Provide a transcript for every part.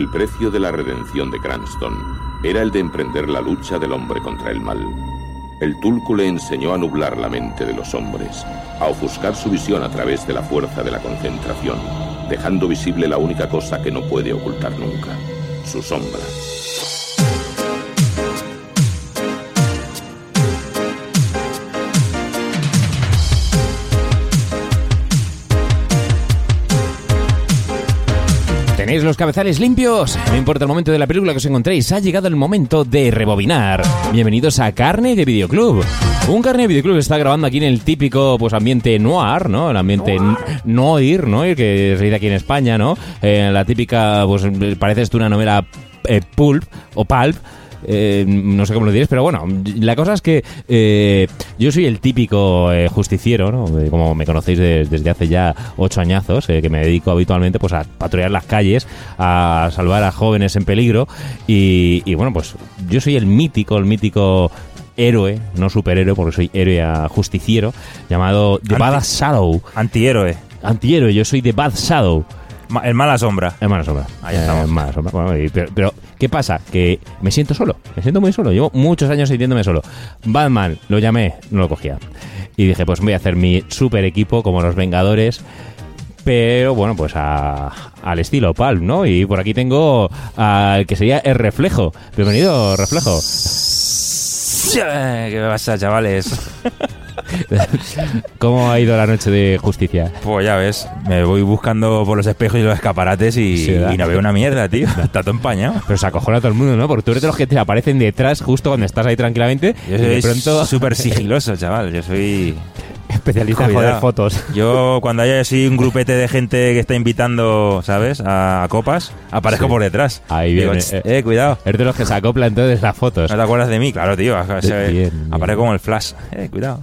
El precio de la redención de Cranston era el de emprender la lucha del hombre contra el mal. El Tulku le enseñó a nublar la mente de los hombres, a ofuscar su visión a través de la fuerza de la concentración, dejando visible la única cosa que no puede ocultar nunca, su sombra. ¿Tenéis los cabezales limpios? No importa el momento de la película que os encontréis, ha llegado el momento de rebobinar. Bienvenidos a Carne de Videoclub. Un Carne de Videoclub está grabando aquí en el típico pues ambiente noir, ¿no? El ambiente noir, ¿no? Que es de aquí en España, ¿no? Eh, la típica, pues parece esto una novela eh, pulp o pulp. Eh, no sé cómo lo diréis, pero bueno, la cosa es que eh, yo soy el típico eh, justiciero, ¿no? Como me conocéis de- desde hace ya ocho añazos, que me dedico habitualmente pues a patrullar las calles, a salvar a jóvenes en peligro y, y, bueno, pues yo soy el mítico, el mítico héroe, no superhéroe, porque soy héroe a justiciero, llamado The Anti- Bad Shadow. Antihéroe. Antihéroe, yo soy The Bad Shadow. Ma- El mala sombra. Es mala sombra. Ahí estamos. Mala sombra. Bueno, y- pero, pero, ¿qué pasa? Que me siento solo. Me siento muy solo. Llevo muchos años sintiéndome solo. Batman, lo llamé, no lo cogía. Y dije, pues voy a hacer mi super equipo como los Vengadores. Pero bueno, pues a- al estilo Palm, ¿no? Y por aquí tengo al que sería el reflejo. Bienvenido, reflejo. ¿Qué pasa, chavales? ¿Cómo ha ido la noche de justicia? Pues ya ves, me voy buscando por los espejos y los escaparates y, Sí, ¿verdad? y no veo una mierda, tío. Está todo empañado. Pero se acojona a todo el mundo, ¿no? Porque tú eres de los que te aparecen detrás justo cuando estás ahí tranquilamente. Yo y de soy pronto súper sigiloso, chaval. Yo soy... especialista en joder fotos. Yo, cuando haya así un grupete de gente que está invitando, ¿sabes? A, a copas, aparezco Sí. por detrás. Ahí viene, "Ch, eh. eh, cuidado. Es de los que se acopla entonces las fotos. ¿No te acuerdas de mí? Claro, tío. Bien, Aparezco como el flash. Eh, cuidado.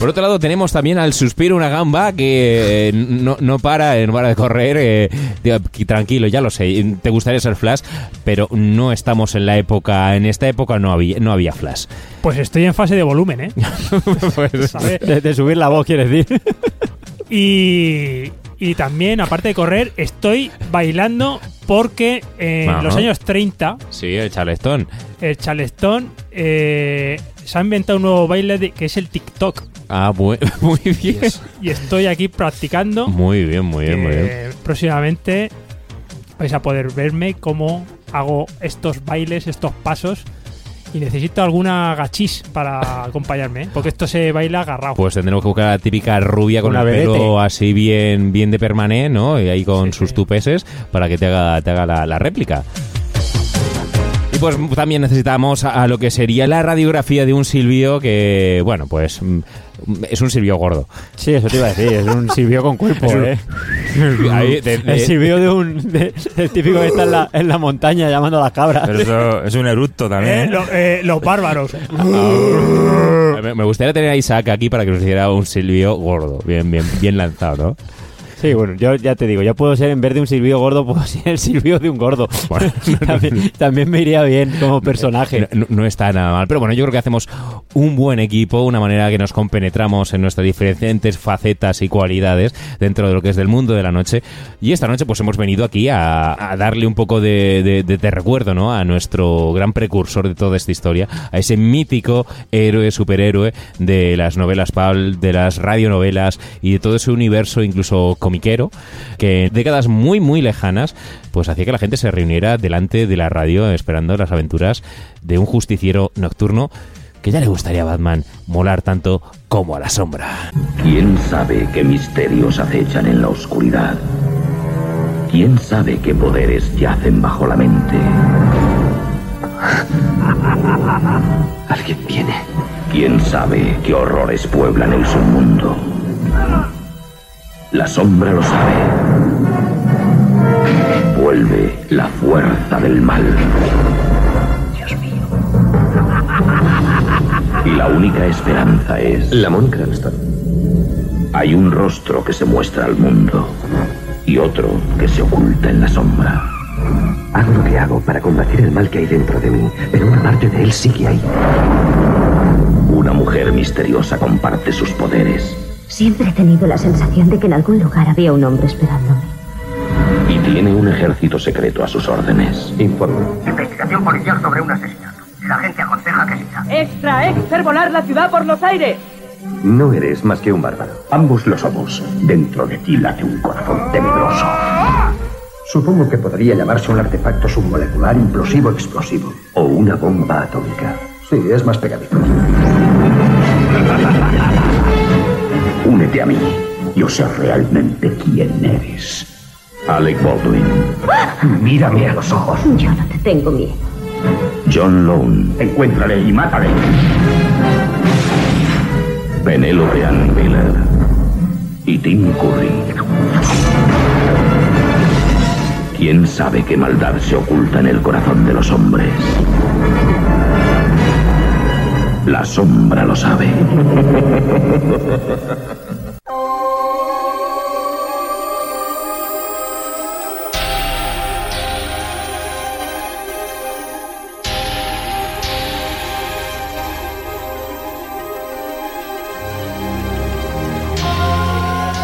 Por otro lado tenemos también al Suspiro una gamba que eh, no, no para, eh, no para de correr. eh, digo, tranquilo, ya lo sé, te gustaría ser Flash, pero no estamos en la época, en esta época no había, no había Flash. Pues estoy en fase de volumen, ¿eh? Pues, de, de subir la voz, quieres decir. Y, y también, aparte de correr, estoy bailando porque en Ajá. los años 30 Sí, el charlestón. el Charleston eh, se ha inventado un nuevo baile de- que es el TikTok. Ah, bu- muy bien. Y estoy aquí practicando. Muy bien, muy bien, muy bien. Eh, próximamente vais a poder verme cómo hago estos bailes, estos pasos. Y necesito alguna gachis para acompañarme, ¿eh? porque esto se baila agarrado. Pues tendremos que buscar a la típica rubia con Una el pelo así bien, bien de permané, ¿no? Y ahí con Sí, sus sí. tupeses para que te haga, te haga la, la réplica. Pues también necesitamos a, a lo que sería la radiografía de un Silvio que, bueno, pues mm, es un Silvio gordo. Sí, eso te iba a decir, es un silbio con cuerpo, un- ¿eh? Ahí, de- de- El silbio de un... de- el típico que está en la, en la montaña llamando a las cabras. Pero eso es un eructo también. Eh, ¿eh? lo- eh, los bárbaros. me, me gustaría tener a Isaac aquí para que nos hiciera un Silvio gordo, bien, bien, bien lanzado, ¿no? Sí, bueno, yo ya te digo, ya puedo ser, en vez de un silbio gordo, puedo ser el silbio de un gordo. Bueno, también, también me iría bien como personaje. No, no está nada mal. Pero bueno, yo creo que hacemos un buen equipo, una manera que nos compenetramos en nuestras diferentes facetas y cualidades dentro de lo que es del mundo de la noche. Y esta noche pues hemos venido aquí a, a darle un poco de, de- de- de recuerdo ¿no? a nuestro gran precursor de toda esta historia, a ese mítico héroe, superhéroe de las novelas Paul, de las radionovelas y de todo ese universo incluso comiquero, que en décadas muy muy lejanas pues hacía que la gente se reuniera delante de la radio esperando las aventuras de un justiciero nocturno que ya le gustaría a Batman molar tanto como a la sombra. ¿Quién sabe qué misterios acechan en la oscuridad? ¿Quién sabe qué poderes yacen bajo la mente? Alguien viene. ¿Quién sabe qué horrores pueblan el submundo? La sombra lo sabe. Vuelve la fuerza. del mal. Dios mío. Y la única esperanza es... Lamont Cranston. Hay un rostro que se muestra al mundo y otro que se oculta en la sombra. Hago lo que hago para combatir el mal que hay dentro de mí, pero una parte de él sigue ahí. Una mujer misteriosa comparte sus poderes Siempre he tenido la sensación de que en algún lugar había un hombre esperándome. y tiene un ejército secreto a sus órdenes. Informe. Investigación policial sobre un asesinato. La gente aconseja que siga. ¡Extra, extra, volar la ciudad por los aires! No eres más que un bárbaro. Ambos lo somos. Dentro de ti late un corazón tenebroso. Supongo que podría llamarse un artefacto submolecular implosivo explosivo. O una bomba atómica. Sí, es más pegadizo. Únete a mí. Yo sé realmente quién eres. Alec Baldwin. Mírame a los ojos. Yo no te tengo miedo. John Lone. Encuéntrale y mátale. Penélope Ann Miller. Y Tim Curry. ¿Quién sabe qué maldad se oculta en el corazón de los hombres? La sombra lo sabe.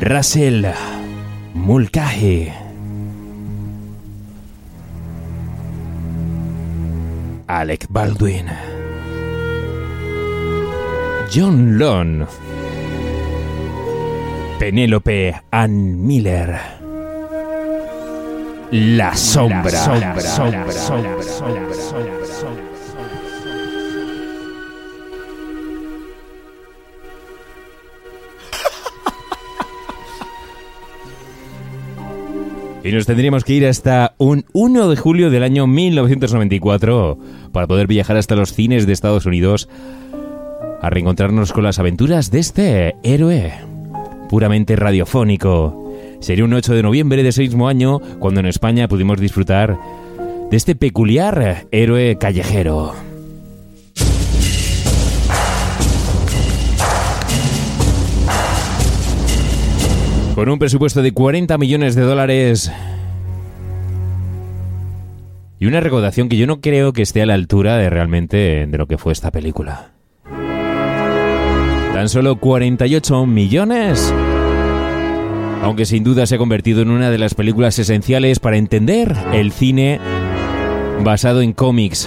Russell Mulcahy. Alec Baldwin. John Lone. Penélope Ann Miller. La sombra. sombra, sombra, sombra, sombra, Y nos tendríamos que ir hasta un 1 de julio del año 1994 para poder viajar hasta los cines de Estados Unidos a reencontrarnos con las aventuras de este héroe puramente radiofónico. Sería un 8 de noviembre de ese mismo año cuando en España pudimos disfrutar de este peculiar héroe callejero. Con un presupuesto de 40 millones de dólares y una recaudación que yo no creo que esté a la altura de realmente de lo que fue esta película. Tan solo 48 millones. Aunque sin duda se ha convertido en una de las películas esenciales para entender el cine basado en cómics.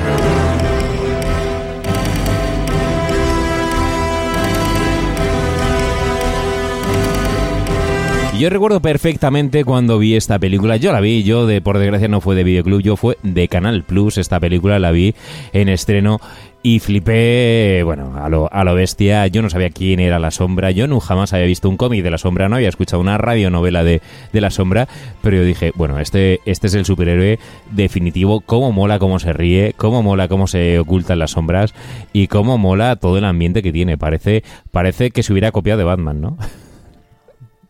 Yo recuerdo perfectamente cuando vi esta película. Yo la vi, yo de por desgracia no fue de videoclub, yo fue de Canal Plus. Esta película la vi en estreno y flipé, bueno, a lo, a lo bestia. Yo no sabía quién era La Sombra. Yo no jamás había visto un cómic de La Sombra, no había escuchado una radionovela de, de La Sombra. Pero yo dije, bueno, este, este es el superhéroe definitivo. Cómo mola cómo se ríe, cómo mola cómo se ocultan las sombras y cómo mola todo el ambiente que tiene. Parece, parece que se hubiera copiado de Batman, ¿no?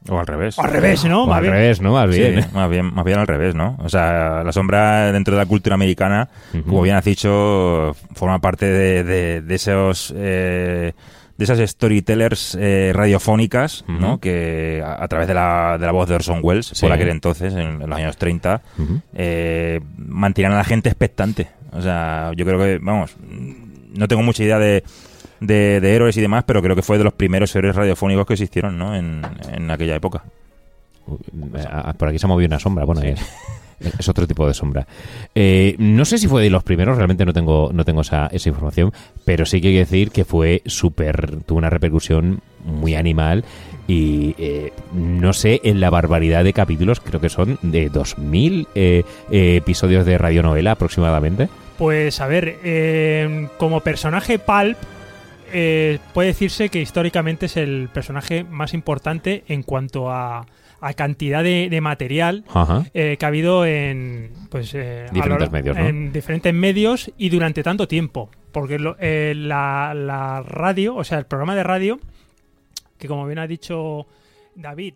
O al revés. Al revés, ¿no? O Más al bien. revés, ¿no? Más bien. más bien, más bien al revés, ¿no? O sea, la sombra dentro de la cultura americana, como bien has dicho, forma parte de, de- de esos eh, de esas storytellers eh, radiofónicas, ¿no? Que a, a través de la, de la voz de Orson Welles, Sí. por aquel entonces, en, en los años 30, Ujú. eh, mantenían a la gente expectante. O sea, yo creo que, vamos, no tengo mucha idea de, de, de héroes y demás, pero creo que fue de los primeros héroes radiofónicos que existieron, ¿no? En, en aquella época. Ah, Por aquí se ha movido una sombra, bueno, es, es otro tipo de sombra. Eh, no sé si fue de los primeros, realmente no tengo, no tengo esa, esa información, pero sí que hay que decir que fue súper, tuvo una repercusión muy animal y eh, no sé en la barbaridad de capítulos, creo que son de 2.000 eh, eh, episodios de radionovela aproximadamente. Pues a ver, eh, como personaje Pulp, eh, puede decirse que históricamente es el personaje más importante en cuanto a, a cantidad de, de material eh, que ha habido en, pues, eh, Diferentes lo- medios, ¿no? en diferentes medios y durante tanto tiempo. Porque lo- eh, la, la radio, o sea, el programa de radio, que como bien ha dicho David,